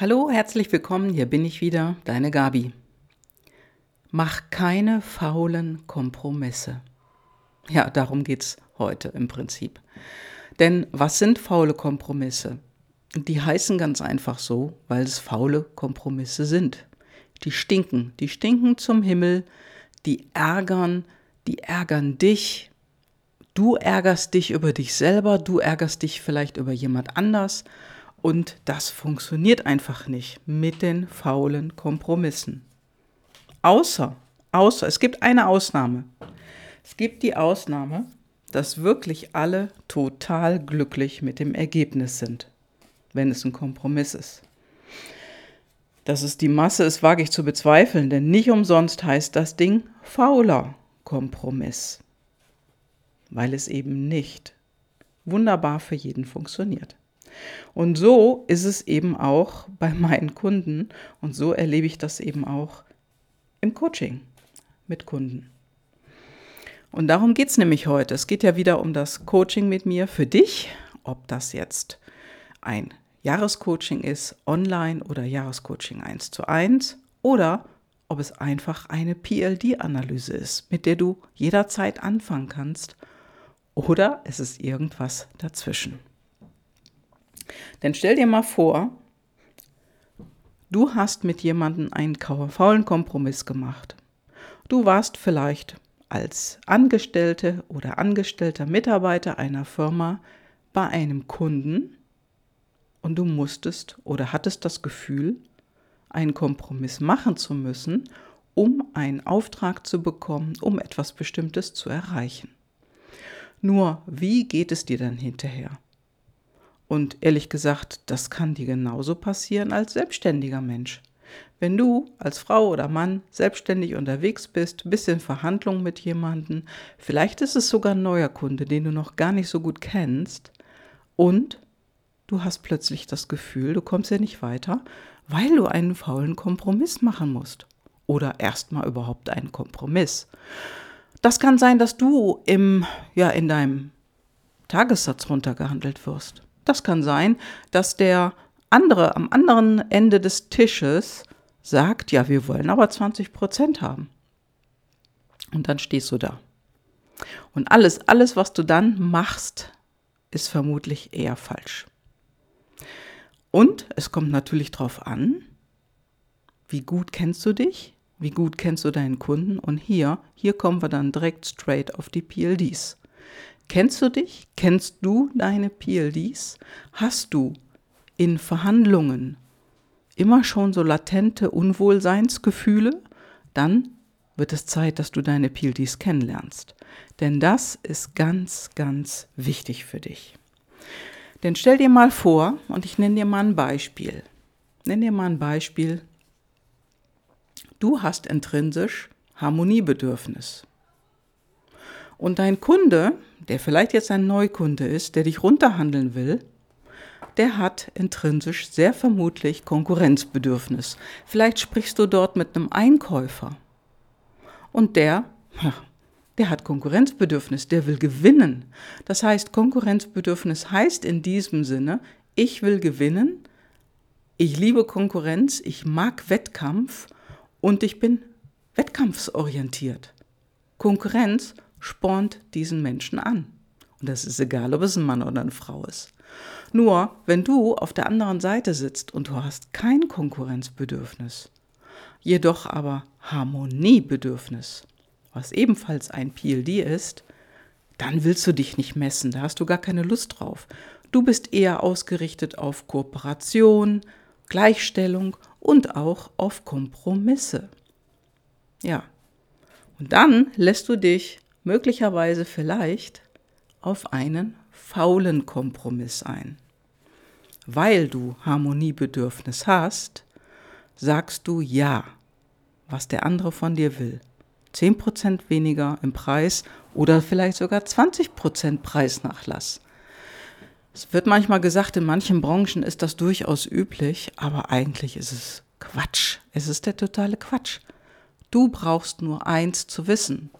Hallo, herzlich willkommen, hier bin ich wieder, deine Gabi. Mach keine faulen Kompromisse. Ja, darum geht es heute im Prinzip. Denn was sind faule Kompromisse? Die heißen ganz einfach so, weil es faule Kompromisse sind. Die stinken, die stinken zum Himmel, die ärgern, die ärgern dich. Du ärgerst dich über dich selber, du ärgerst dich vielleicht über jemand anders und das funktioniert einfach nicht mit den faulen Kompromissen. Außer, außer, es gibt eine Ausnahme. Es gibt die Ausnahme, dass wirklich alle total glücklich mit dem Ergebnis sind, wenn es ein Kompromiss ist. Dass es die Masse ist, wage ich zu bezweifeln, denn nicht umsonst heißt das Ding fauler Kompromiss, weil es eben nicht wunderbar für jeden funktioniert. Und so ist es eben auch bei meinen Kunden und so erlebe ich das eben auch im Coaching mit Kunden. Und darum geht es nämlich heute. Es geht ja wieder um das Coaching mit mir für dich, ob das jetzt ein Jahrescoaching ist, online oder Jahrescoaching 1 zu 1 oder ob es einfach eine PLD-Analyse ist, mit der du jederzeit anfangen kannst oder es ist irgendwas dazwischen. Denn stell dir mal vor, du hast mit jemandem einen faulen Kompromiss gemacht. Du warst vielleicht als Angestellte oder angestellter Mitarbeiter einer Firma bei einem Kunden und du musstest oder hattest das Gefühl, einen Kompromiss machen zu müssen, um einen Auftrag zu bekommen, um etwas Bestimmtes zu erreichen. Nur, wie geht es dir dann hinterher? Und ehrlich gesagt, das kann dir genauso passieren als selbstständiger Mensch. Wenn du als Frau oder Mann selbstständig unterwegs bist, bist in Verhandlungen mit jemandem, vielleicht ist es sogar ein neuer Kunde, den du noch gar nicht so gut kennst, und du hast plötzlich das Gefühl, du kommst ja nicht weiter, weil du einen faulen Kompromiss machen musst. Oder erstmal überhaupt einen Kompromiss. Das kann sein, dass du im, ja, in deinem Tagessatz runtergehandelt wirst. Das kann sein, dass der andere am anderen Ende des Tisches sagt, ja, wir wollen aber 20 Prozent haben. Und dann stehst du da. Und alles, alles, was du dann machst, ist vermutlich eher falsch. Und es kommt natürlich darauf an, wie gut kennst du dich, wie gut kennst du deinen Kunden. Und hier, hier kommen wir dann direkt straight auf die PLDs. Kennst du dich? Kennst du deine PLDs? Hast du in Verhandlungen immer schon so latente Unwohlseinsgefühle? Dann wird es Zeit, dass du deine PLDs kennenlernst. Denn das ist ganz, ganz wichtig für dich. Denn stell dir mal vor, und ich nenne dir mal ein Beispiel. Nenn dir mal ein Beispiel. Du hast intrinsisch Harmoniebedürfnis. Und dein Kunde, der vielleicht jetzt ein Neukunde ist, der dich runterhandeln will, der hat intrinsisch sehr vermutlich Konkurrenzbedürfnis. Vielleicht sprichst du dort mit einem Einkäufer und der, der hat Konkurrenzbedürfnis, der will gewinnen. Das heißt, Konkurrenzbedürfnis heißt in diesem Sinne, ich will gewinnen, ich liebe Konkurrenz, ich mag Wettkampf und ich bin wettkampfsorientiert. Konkurrenz spornt diesen Menschen an. Und das ist egal, ob es ein Mann oder eine Frau ist. Nur, wenn du auf der anderen Seite sitzt und du hast kein Konkurrenzbedürfnis, jedoch aber Harmoniebedürfnis, was ebenfalls ein PLD ist, dann willst du dich nicht messen, da hast du gar keine Lust drauf. Du bist eher ausgerichtet auf Kooperation, Gleichstellung und auch auf Kompromisse. Ja. Und dann lässt du dich möglicherweise vielleicht auf einen faulen Kompromiss ein. Weil du Harmoniebedürfnis hast, sagst du ja, was der andere von dir will. 10% weniger im Preis oder vielleicht sogar 20% Preisnachlass. Es wird manchmal gesagt, in manchen Branchen ist das durchaus üblich, aber eigentlich ist es Quatsch. Es ist der totale Quatsch. Du brauchst nur eins zu wissen.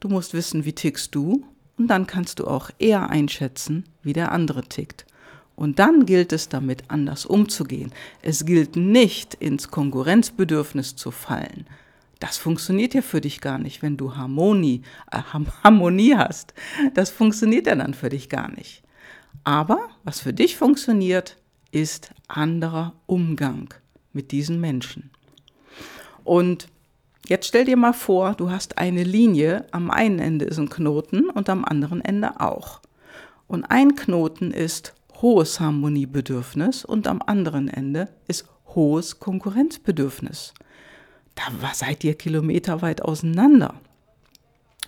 Du musst wissen, wie tickst du und dann kannst du auch eher einschätzen, wie der andere tickt. Und dann gilt es damit anders umzugehen. Es gilt nicht ins Konkurrenzbedürfnis zu fallen. Das funktioniert ja für dich gar nicht, wenn du Harmonie, äh, Harmonie hast. Das funktioniert ja dann für dich gar nicht. Aber was für dich funktioniert, ist anderer Umgang mit diesen Menschen. Und jetzt stell dir mal vor, du hast eine Linie, am einen Ende ist ein Knoten und am anderen Ende auch. Und ein Knoten ist hohes Harmoniebedürfnis und am anderen Ende ist hohes Konkurrenzbedürfnis. Da seid ihr kilometerweit auseinander.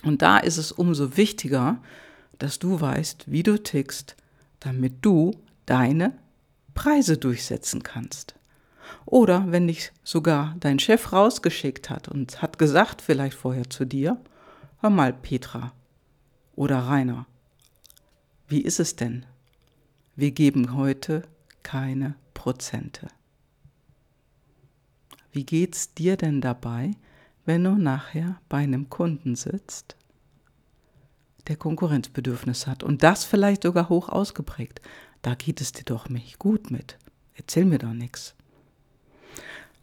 Und da ist es umso wichtiger, dass du weißt, wie du tickst, damit du deine Preise durchsetzen kannst. Oder wenn dich sogar dein Chef rausgeschickt hat und hat gesagt, vielleicht vorher zu dir, hör mal, Petra oder Rainer, wie ist es denn? Wir geben heute keine Prozente. Wie geht's dir denn dabei, wenn du nachher bei einem Kunden sitzt, der Konkurrenzbedürfnis hat und das vielleicht sogar hoch ausgeprägt? Da geht es dir doch nicht gut mit. Erzähl mir doch nichts.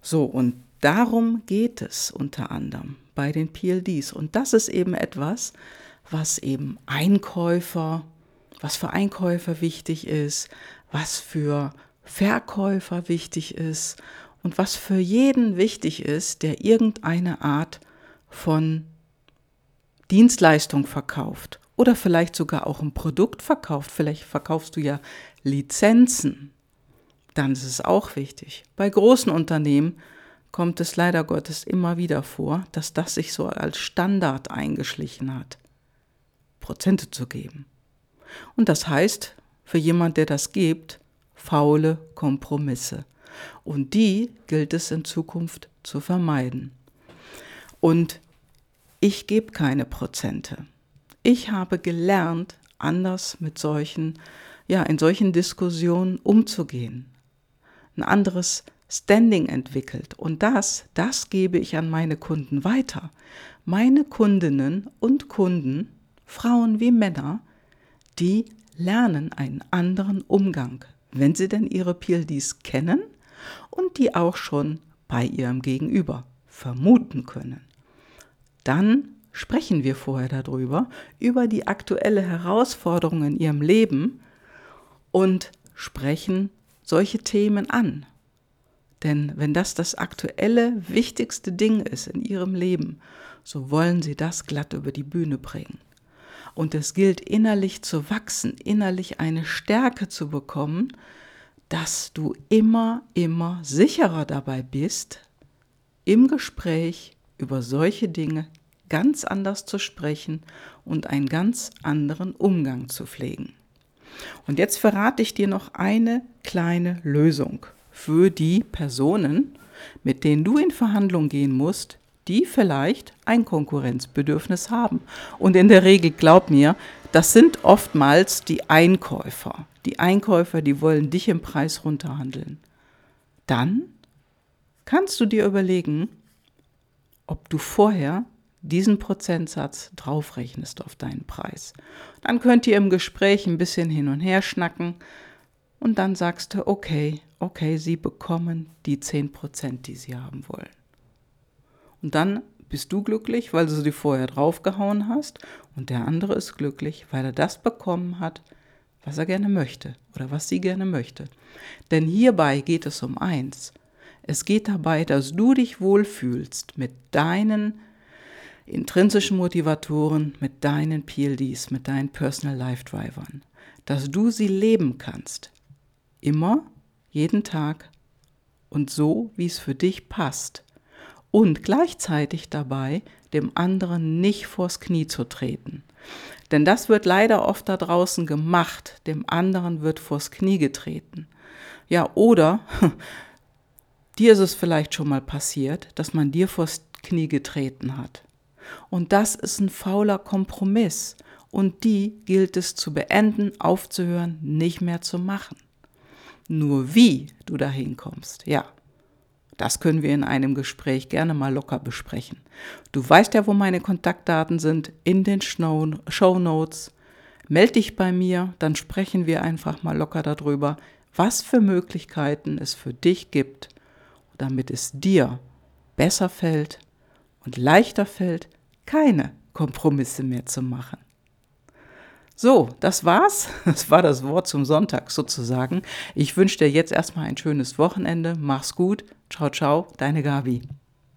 So, und darum geht es unter anderem bei den PLDs. Und das ist eben etwas, was eben Einkäufer, was für Einkäufer wichtig ist, was für Verkäufer wichtig ist und was für jeden wichtig ist, der irgendeine Art von Dienstleistung verkauft oder vielleicht sogar auch ein Produkt verkauft. Vielleicht verkaufst du ja Lizenzen dann ist es auch wichtig. Bei großen Unternehmen kommt es leider Gottes immer wieder vor, dass das sich so als Standard eingeschlichen hat, Prozente zu geben. Und das heißt, für jemand, der das gibt, faule Kompromisse. Und die gilt es in Zukunft zu vermeiden. Und ich gebe keine Prozente. Ich habe gelernt, anders mit solchen, ja, in solchen Diskussionen umzugehen ein anderes Standing entwickelt. Und das, das gebe ich an meine Kunden weiter. Meine Kundinnen und Kunden, Frauen wie Männer, die lernen einen anderen Umgang, wenn sie denn ihre PLDs kennen und die auch schon bei ihrem Gegenüber vermuten können. Dann sprechen wir vorher darüber, über die aktuelle Herausforderung in ihrem Leben und sprechen solche Themen an. Denn wenn das das aktuelle, wichtigste Ding ist in ihrem Leben, so wollen sie das glatt über die Bühne bringen. Und es gilt innerlich zu wachsen, innerlich eine Stärke zu bekommen, dass du immer, immer sicherer dabei bist, im Gespräch über solche Dinge ganz anders zu sprechen und einen ganz anderen Umgang zu pflegen. Und jetzt verrate ich dir noch eine kleine Lösung für die Personen, mit denen du in Verhandlungen gehen musst, die vielleicht ein Konkurrenzbedürfnis haben. Und in der Regel, glaub mir, das sind oftmals die Einkäufer. Die Einkäufer, die wollen dich im Preis runterhandeln. Dann kannst du dir überlegen, ob du vorher diesen Prozentsatz draufrechnest auf deinen Preis. Dann könnt ihr im Gespräch ein bisschen hin und her schnacken und dann sagst du, okay, okay, Sie bekommen die 10 Prozent, die Sie haben wollen. Und dann bist du glücklich, weil du sie vorher draufgehauen hast und der andere ist glücklich, weil er das bekommen hat, was er gerne möchte oder was sie gerne möchte. Denn hierbei geht es um eins. Es geht dabei, dass du dich wohlfühlst mit deinen intrinsischen Motivatoren, mit deinen PLDs, mit deinen Personal Life Drivern, dass du sie leben kannst. Immer, jeden Tag und so, wie es für dich passt. Und gleichzeitig dabei dem anderen nicht vors Knie zu treten. Denn das wird leider oft da draußen gemacht, dem anderen wird vors Knie getreten. Ja, oder dir ist es vielleicht schon mal passiert, dass man dir vors Knie getreten hat. Und das ist ein fauler Kompromiss. Und die gilt es zu beenden, aufzuhören, nicht mehr zu machen. Nur wie du dahin kommst, ja, das können wir in einem Gespräch gerne mal locker besprechen. Du weißt ja, wo meine Kontaktdaten sind, in den Show Notes. Meld dich bei mir, dann sprechen wir einfach mal locker darüber, was für Möglichkeiten es für dich gibt, damit es dir besser fällt und leichter fällt, keine Kompromisse mehr zu machen. So, das war's. Das war das Wort zum Sonntag sozusagen. Ich wünsche dir jetzt erstmal ein schönes Wochenende. Mach's gut. Ciao, ciao, deine Gabi.